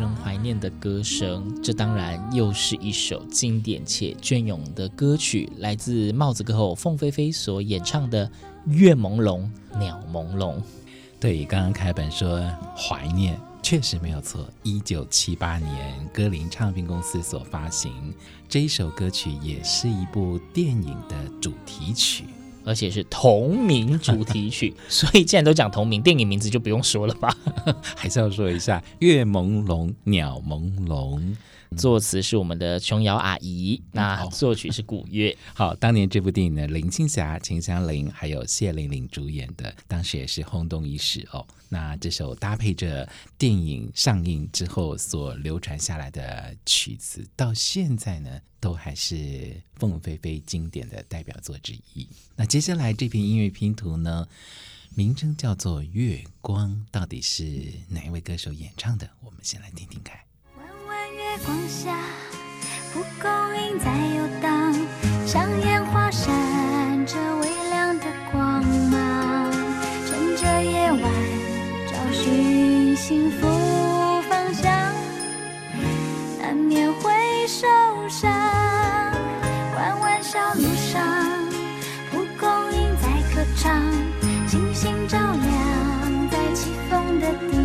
人怀念的歌声，这当然又是一首经典且隽永的歌曲，来自帽子歌后凤飞飞所演唱的《月朦胧鸟朦胧》。对，刚刚凯本说怀念，确实没有错。一九七八年，歌林唱片公司所发行这一首歌曲，也是一部电影的主题曲。而且是同名主题曲，所以既然都讲同名，电影名字就不用说了吧？还是要说一下“月朦胧，鸟朦胧”。作词是我们的琼瑶阿姨，那作曲是古月。好，当年这部电影呢，林青霞、秦香玲还有谢玲玲主演的，当时也是轰动一时哦。那这首搭配着电影上映之后所流传下来的曲子，到现在呢，都还是凤飞飞经典的代表作之一。那接下来这篇音乐拼图呢，名称叫做《月光》，到底是哪一位歌手演唱的？我们先来听听看。月光下，蒲公英在游荡，像烟花闪着微亮的光芒。趁着夜晚，找寻幸福方向，难免会受伤。弯弯小路上，蒲公英在歌唱，星星照亮在起风的地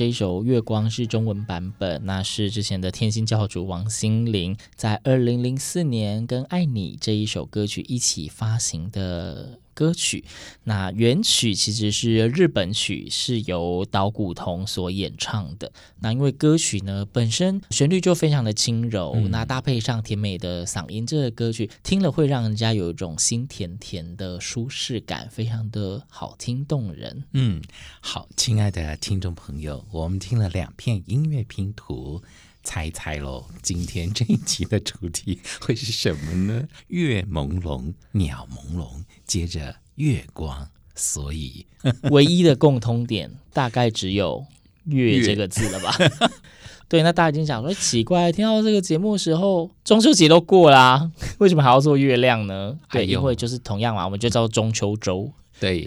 这一首《月光》是中文版本，那是之前的天心教主王心凌在二零零四年跟《爱你》这一首歌曲一起发行的。歌曲，那原曲其实是日本曲，是由岛谷瞳所演唱的。那因为歌曲呢本身旋律就非常的轻柔，嗯、那搭配上甜美的嗓音，这个歌曲听了会让人家有一种心甜甜的舒适感，非常的好听动人。嗯，好，亲爱的听众朋友，我们听了两片音乐拼图。猜一猜喽，今天这一集的主题会是什么呢？月朦胧，鸟朦胧，接着月光，所以 唯一的共通点大概只有“月”这个字了吧？对，那大家已经想说奇怪，听到这个节目的时候，中秋节都过啦，为什么还要做月亮呢？对，因为就是同样嘛，我们就叫中秋周。对。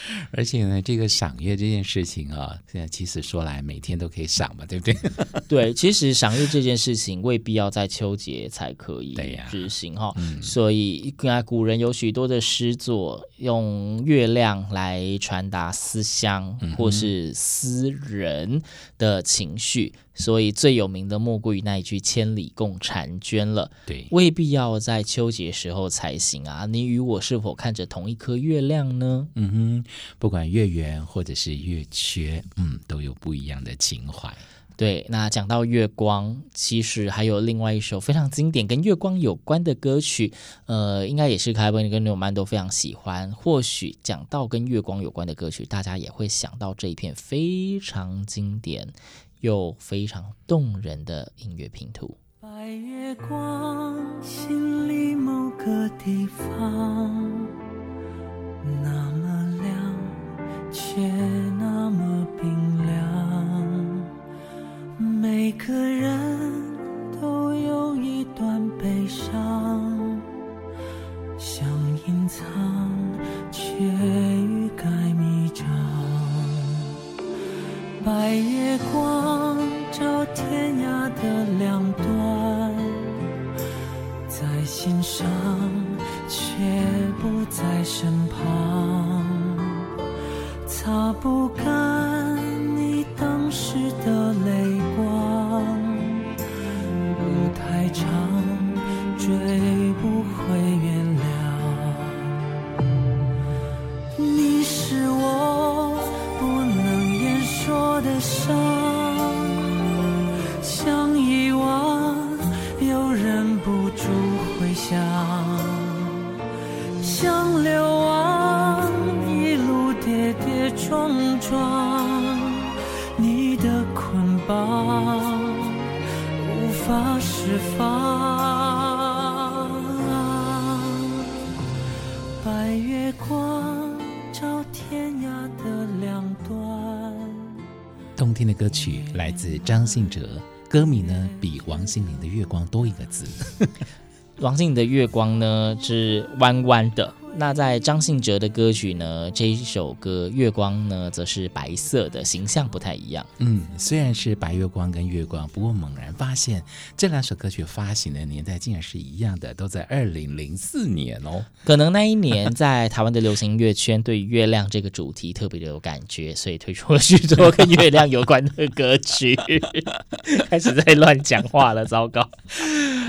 而且呢，这个赏月这件事情啊，现在其实说来每天都可以赏嘛，对不对？对，其实赏月这件事情未必要在秋节才可以执行哈。所以，古人有许多的诗作用月亮来传达思乡或是思人的情绪。所以最有名的莫过于那一句“千里共婵娟”了。对，未必要在秋节时候才行啊。你与我是否看着同一颗月亮呢？嗯哼，不管月圆或者是月缺，嗯，都有不一样的情怀。对，那讲到月光，其实还有另外一首非常经典跟月光有关的歌曲，呃，应该也是凯文跟纽曼都非常喜欢。或许讲到跟月光有关的歌曲，大家也会想到这一片非常经典。又非常动人的音乐拼图。白月光，心里某个地方，那么亮，却那么冰凉。每个人都有一段悲伤，想隐藏，却白月光照天涯的两端，在心上，却不在身旁，擦不干子张信哲，歌名呢比王心凌的《月光》多一个字。王心凌的《月光》呢是弯弯的。那在张信哲的歌曲呢，这一首歌《月光》呢，则是白色的，形象不太一样。嗯，虽然是白月光跟月光，不过猛然发现这两首歌曲发行的年代竟然是一样的，都在二零零四年哦。可能那一年在台湾的流行音乐圈对月亮这个主题特别的有感觉，所以推出了许多跟月亮有关的歌曲。开始在乱讲话了，糟糕！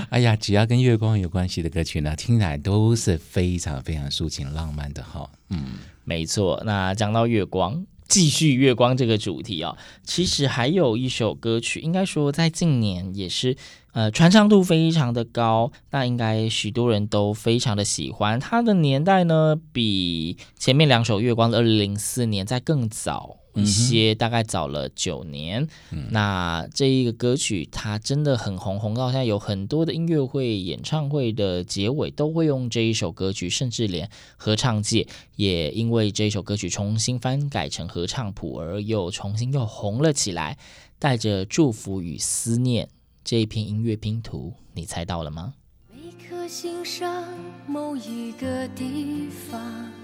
哎呀，只要跟月光有关系的歌曲呢，听起来都是非常非常抒情浪漫的哈。嗯，没错。那讲到月光，继续月光这个主题啊、哦，其实还有一首歌曲，应该说在近年也是呃传唱度非常的高，那应该许多人都非常的喜欢。它的年代呢，比前面两首月光的二零零四年在更早。一些大概早了九年，嗯、那这一个歌曲它真的很红，红到现在有很多的音乐会、演唱会的结尾都会用这一首歌曲，甚至连合唱界也因为这一首歌曲重新翻改成合唱谱而又重新又红了起来。带着祝福与思念这一篇音乐拼图，你猜到了吗？每颗心上某一个地方。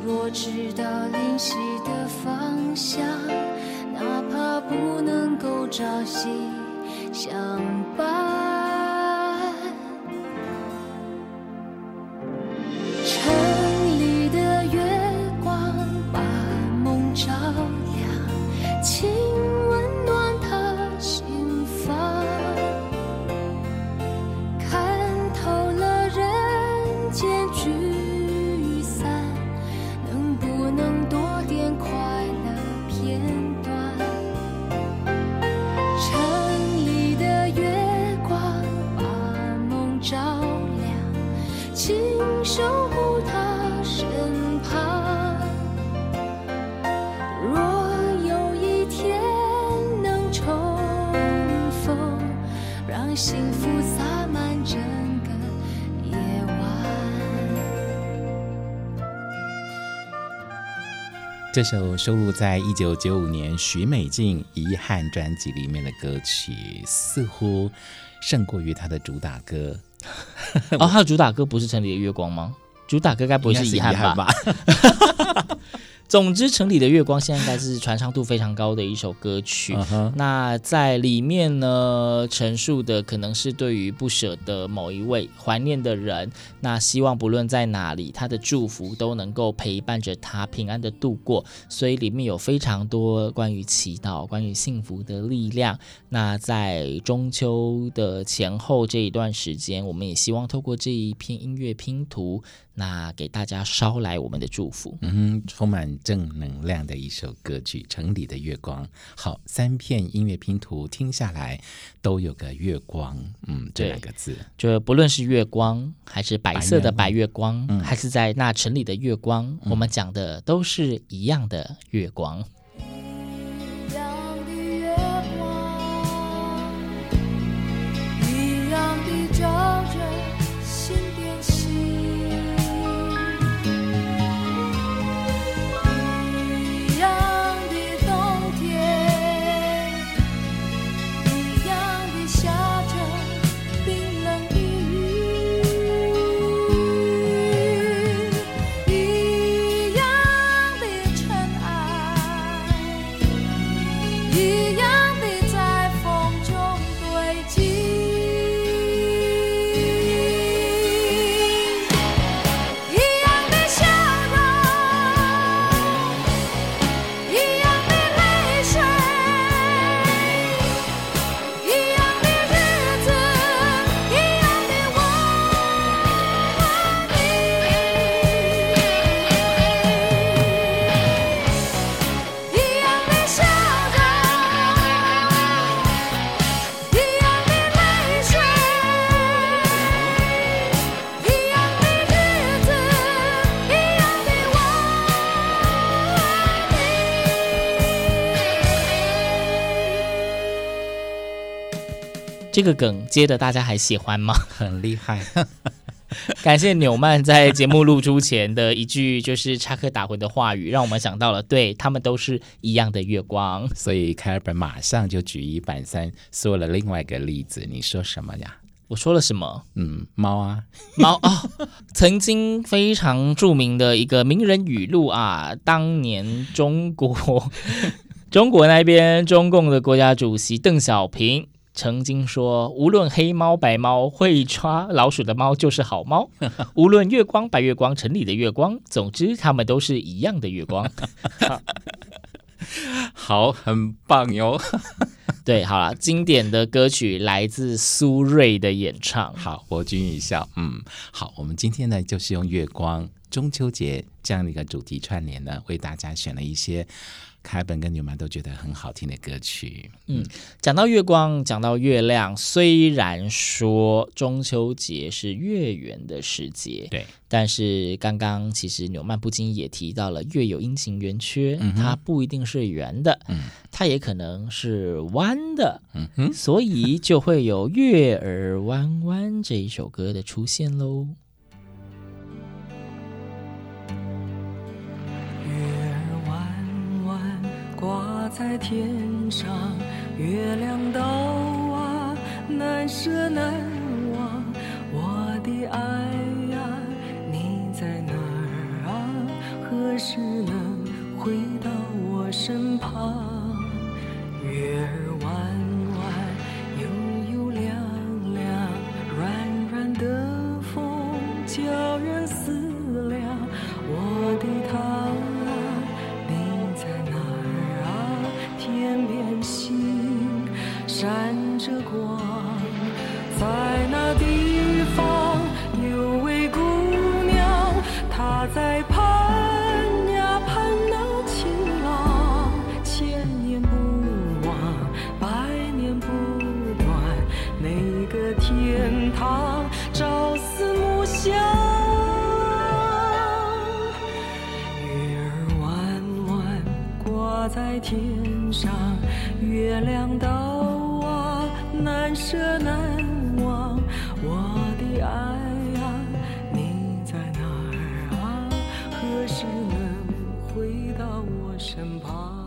我知道灵犀的方向，哪怕不能够朝夕相伴。这首收录在一九九五年许美静遗憾专辑里面的歌曲，似乎胜过于她的主打歌。哦，她的主打歌不是《城里的月光》吗？主打歌该不会是遗憾吧？总之，城里的月光现在应该是传唱度非常高的一首歌曲。Uh -huh. 那在里面呢，陈述的可能是对于不舍的某一位怀念的人，那希望不论在哪里，他的祝福都能够陪伴着他平安的度过。所以里面有非常多关于祈祷、关于幸福的力量。那在中秋的前后这一段时间，我们也希望透过这一篇音乐拼图。那给大家捎来我们的祝福，嗯哼，充满正能量的一首歌曲《城里的月光》。好，三片音乐拼图听下来，都有个月光，嗯，这两个字，就不论是月光，还是白色的白月光，嗯、还是在那城里的月光，嗯、我们讲的都是一样的月光。这个梗接的大家还喜欢吗？很厉害，感谢纽曼在节目录出前的一句就是插科打诨的话语，让我们想到了，对，他们都是一样的月光。所以凯尔本马上就举一反三说了另外一个例子，你说什么呀？我说了什么？嗯，猫啊，猫啊、哦，曾经非常著名的一个名人语录啊，当年中国 中国那边中共的国家主席邓小平。曾经说，无论黑猫白猫，会抓老鼠的猫就是好猫；无论月光白月光，城里的月光，总之它们都是一样的月光。好，很棒哟。对，好了，经典的歌曲来自苏芮的演唱。好，博君一笑。嗯，好，我们今天呢，就是用月光中秋节这样的一个主题串联呢，为大家选了一些。凯本跟纽曼都觉得很好听的歌曲。嗯，讲到月光，讲到月亮，虽然说中秋节是月圆的时节，对，但是刚刚其实纽曼不禁也提到了，月有阴晴圆缺，嗯，它不一定是圆的，嗯，它也可能是弯的，嗯哼，所以就会有《月儿弯弯》这一首歌的出现喽。在天上，月亮岛啊，难舍难忘。我的爱呀，你在哪儿啊？何时能回到我身旁？天上，月亮岛啊，难舍难忘。我的爱啊，你在哪儿啊？何时能回到我身旁？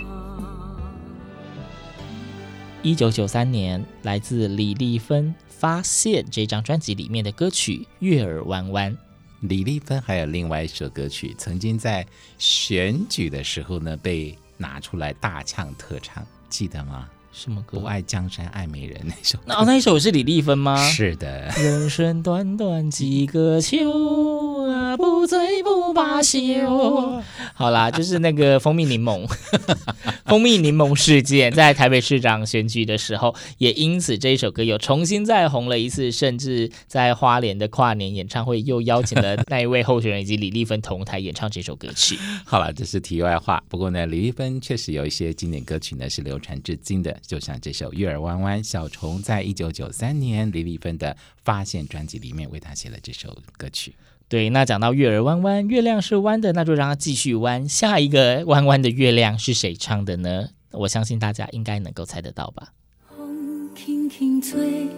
一九九三年，来自李丽芬《发现》这张专辑里面的歌曲《月儿弯弯》。李丽芬还有另外一首歌曲，曾经在选举的时候呢被拿出来大唱特唱，记得吗？什么歌？不爱江山爱美人那首。那、哦、那一首是李丽芬吗？是的。人生短短几个秋啊，不醉不罢休。好啦，就是那个蜂蜜柠檬，蜂蜜柠檬事件，在台北市长选举的时候，也因此这一首歌又重新再红了一次，甚至在花莲的跨年演唱会又邀请了那一位候选人以及李丽芬同台演唱这首歌曲。好了，这是题外话。不过呢，李丽芬确实有一些经典歌曲呢是流传至今的。就像这首《月儿弯弯》，小虫在一九九三年李丽芬的《发现》专辑里面为他写了这首歌曲。对，那讲到月儿弯弯，月亮是弯的，那就让它继续弯。下一个弯弯的月亮是谁唱的呢？我相信大家应该能够猜得到吧。风轻轻吹，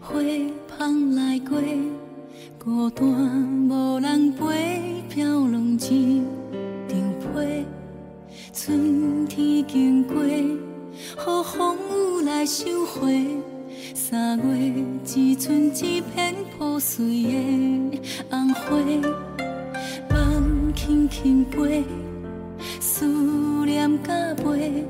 花香来过，孤单无人陪，飘浪一场被，春天经过。予风雨来收回，三月只剩一片破碎的红花。梦轻轻飞，思念加倍，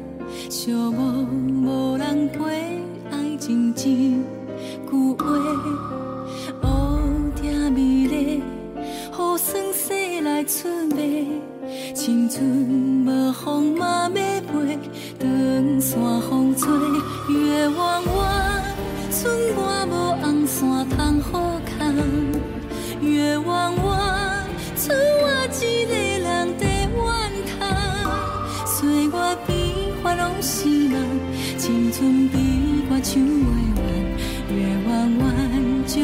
寂寞无人陪，爱情一句话。乌蝶美丽，予霜雪来出卖，青春无风嘛要飞。长山风吹，剩我无红线通好看。月弯弯，剩我一个人在怨叹。岁月变化拢是梦，青春比我唱袂完。月弯弯，照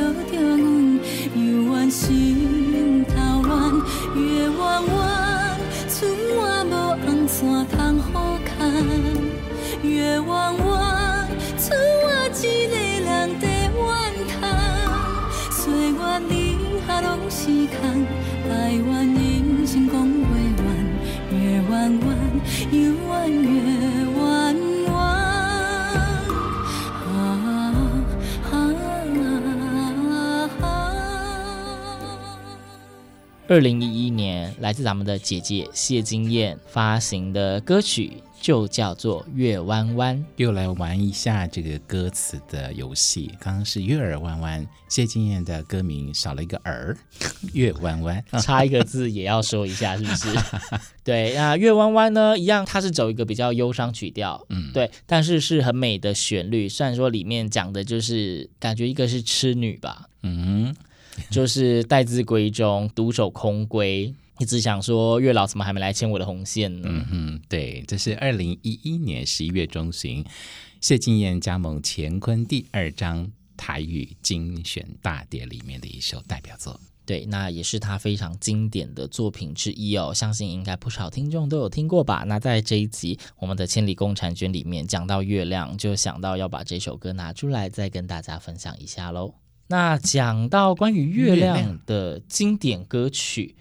叹。岁月留下拢是空，哀怨人生讲不完。月弯弯，犹原月弯弯。啊啊啊！二零一一年，来自咱们的姐姐谢金燕发行的歌曲。就叫做月弯弯，又来玩一下这个歌词的游戏。刚刚是月儿弯弯，谢金燕的歌名少了一个儿，月弯弯，差一个字也要说一下，是不是？对，那月弯弯呢，一样，它是走一个比较忧伤曲调，嗯，对，但是是很美的旋律。虽然说里面讲的就是感觉一个是痴女吧，嗯，就是待字闺中，独守空闺。一直想说月老怎么还没来牵我的红线呢？嗯哼，对，这是二零一一年十一月中旬，谢金燕加盟乾坤第二张台语精选大碟里面的一首代表作。对，那也是他非常经典的作品之一哦，相信应该不少听众都有听过吧？那在这一集我们的千里共婵娟里面讲到月亮，就想到要把这首歌拿出来再跟大家分享一下喽。那讲到关于月亮的经典歌曲。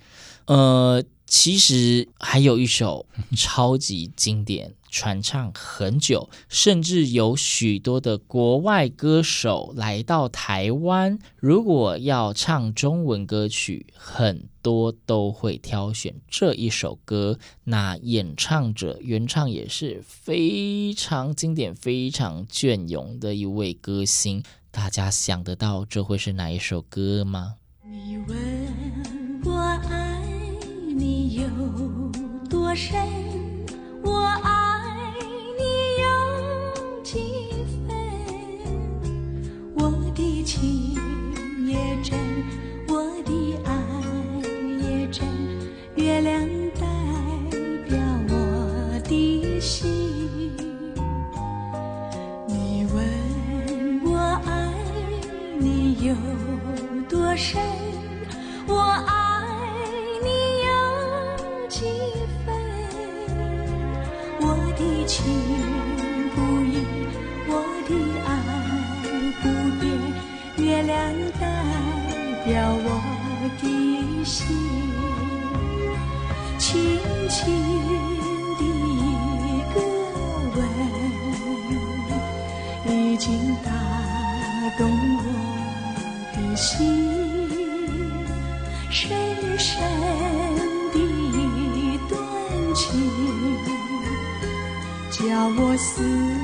呃，其实还有一首超级经典，传唱很久，甚至有许多的国外歌手来到台湾，如果要唱中文歌曲，很多都会挑选这一首歌。那演唱者原唱也是非常经典、非常隽永的一位歌星，大家想得到这会是哪一首歌吗？你问我爱你有多深？我爱我思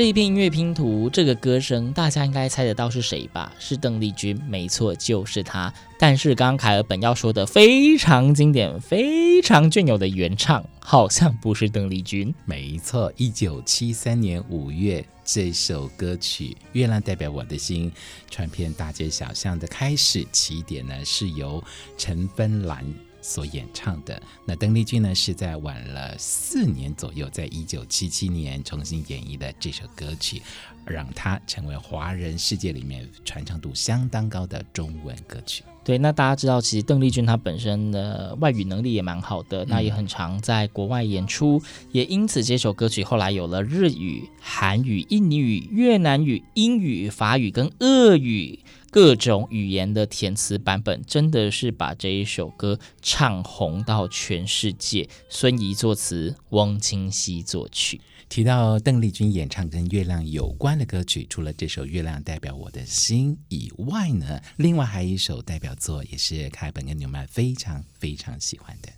这一片音乐拼图，这个歌声，大家应该猜得到是谁吧？是邓丽君，没错，就是她。但是刚刚凯尔本要说的非常经典、非常隽永的原唱，好像不是邓丽君。没错，一九七三年五月，这首歌曲《月亮代表我的心》传遍大街小巷的开始起点呢，是由陈芬兰。所演唱的那邓丽君呢，是在晚了四年左右，在一九七七年重新演绎的这首歌曲，让她成为华人世界里面传唱度相当高的中文歌曲。对，那大家知道，其实邓丽君她本身的外语能力也蛮好的，那也很常在国外演出，也因此这首歌曲后来有了日语、韩语、印尼语、越南语、英语、法语跟俄语。各种语言的填词版本，真的是把这一首歌唱红到全世界。孙仪作词，汪清溪作曲。提到邓丽君演唱跟月亮有关的歌曲，除了这首《月亮代表我的心》以外呢，另外还有一首代表作，也是凯本跟纽曼非常非常喜欢的。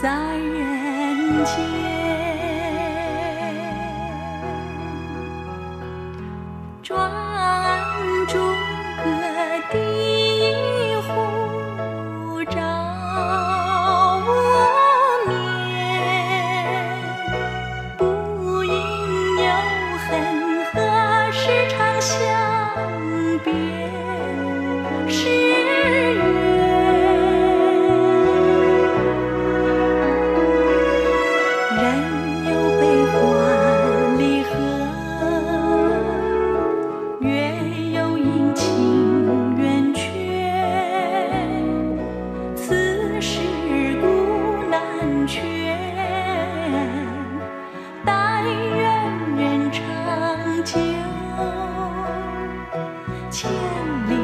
在人间。千里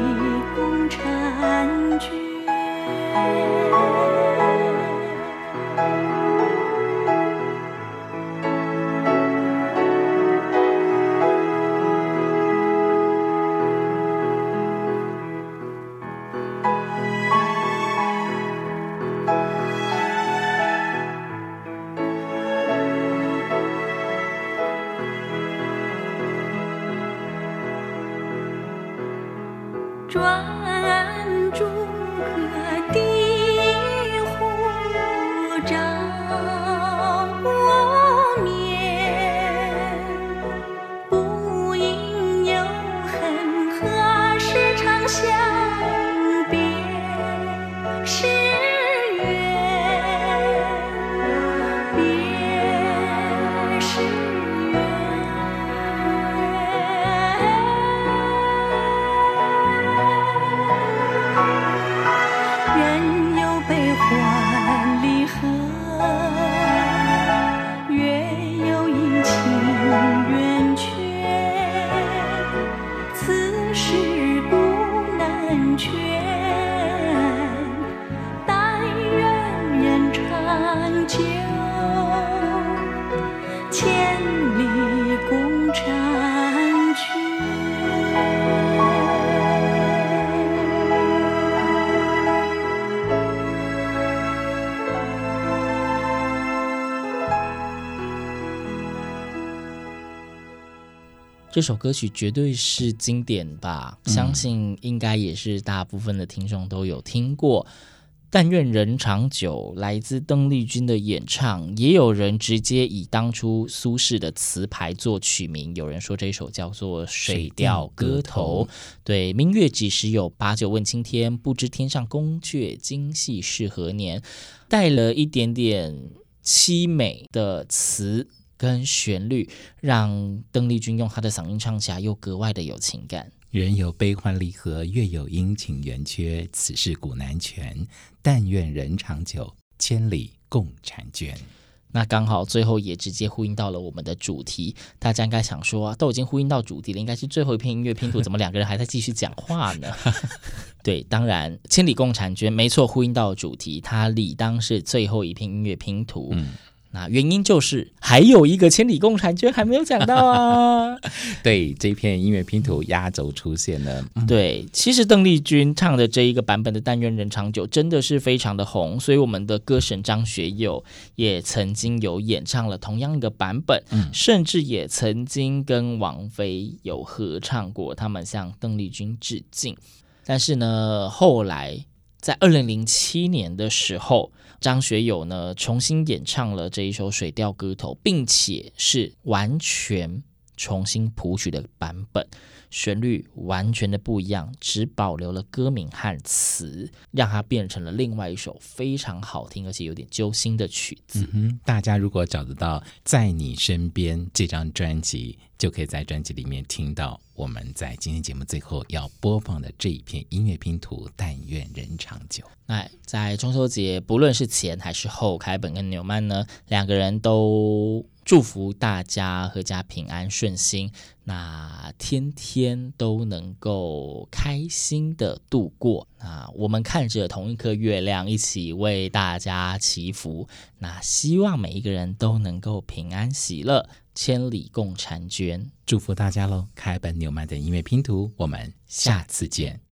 共婵娟。这首歌曲绝对是经典吧？嗯、相信应该也是大部分的听众都有听过。但愿人长久，来自邓丽君的演唱，也有人直接以当初苏轼的词牌作曲名。有人说这首叫做《水调歌头》。对，明月几时有？把酒问青天，不知天上宫阙今夕是何年？带了一点点凄美的词跟旋律，让邓丽君用她的嗓音唱起来又格外的有情感。人有悲欢离合，月有阴晴圆缺，此事古难全。但愿人长久，千里共婵娟。那刚好最后也直接呼应到了我们的主题。大家应该想说，都已经呼应到主题了，应该是最后一片音乐拼图，怎么两个人还在继续讲话呢？对，当然千里共婵娟没错，呼应到主题，它理当是最后一片音乐拼图。嗯。那原因就是还有一个千里共婵娟还没有讲到啊。对，这片音乐拼图压轴出现了。嗯、对，其实邓丽君唱的这一个版本的《但愿人长久》真的是非常的红，所以我们的歌神张学友也曾经有演唱了同样一个版本，嗯、甚至也曾经跟王菲有合唱过，他们向邓丽君致敬。但是呢，后来在二零零七年的时候。张学友呢，重新演唱了这一首《水调歌头》，并且是完全重新谱曲的版本，旋律完全的不一样，只保留了歌名和词，让它变成了另外一首非常好听而且有点揪心的曲子。嗯哼，大家如果找得到《在你身边》这张专辑，就可以在专辑里面听到我们在今天节目最后要播放的这一片音乐拼图。但愿人长久。那在中秋节，不论是前还是后，凯本跟纽曼呢，两个人都。祝福大家阖家平安顺心，那天天都能够开心的度过。那我们看着同一颗月亮，一起为大家祈福。那希望每一个人都能够平安喜乐，千里共婵娟。祝福大家喽！开本纽曼的音乐拼图，我们下次见。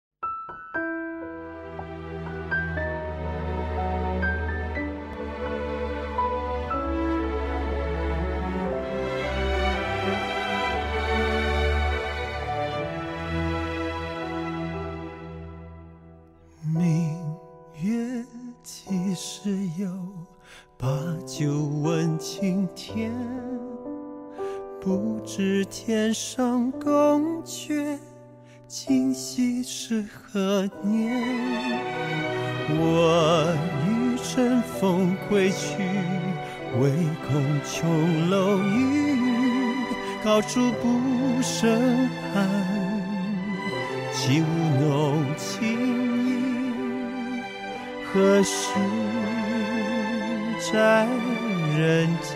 高处不胜寒。起舞弄清影，何时在人间？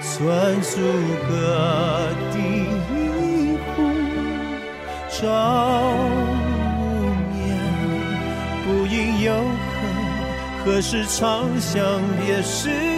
算数个第一壶，朝无眠，不应有恨，何时长向别时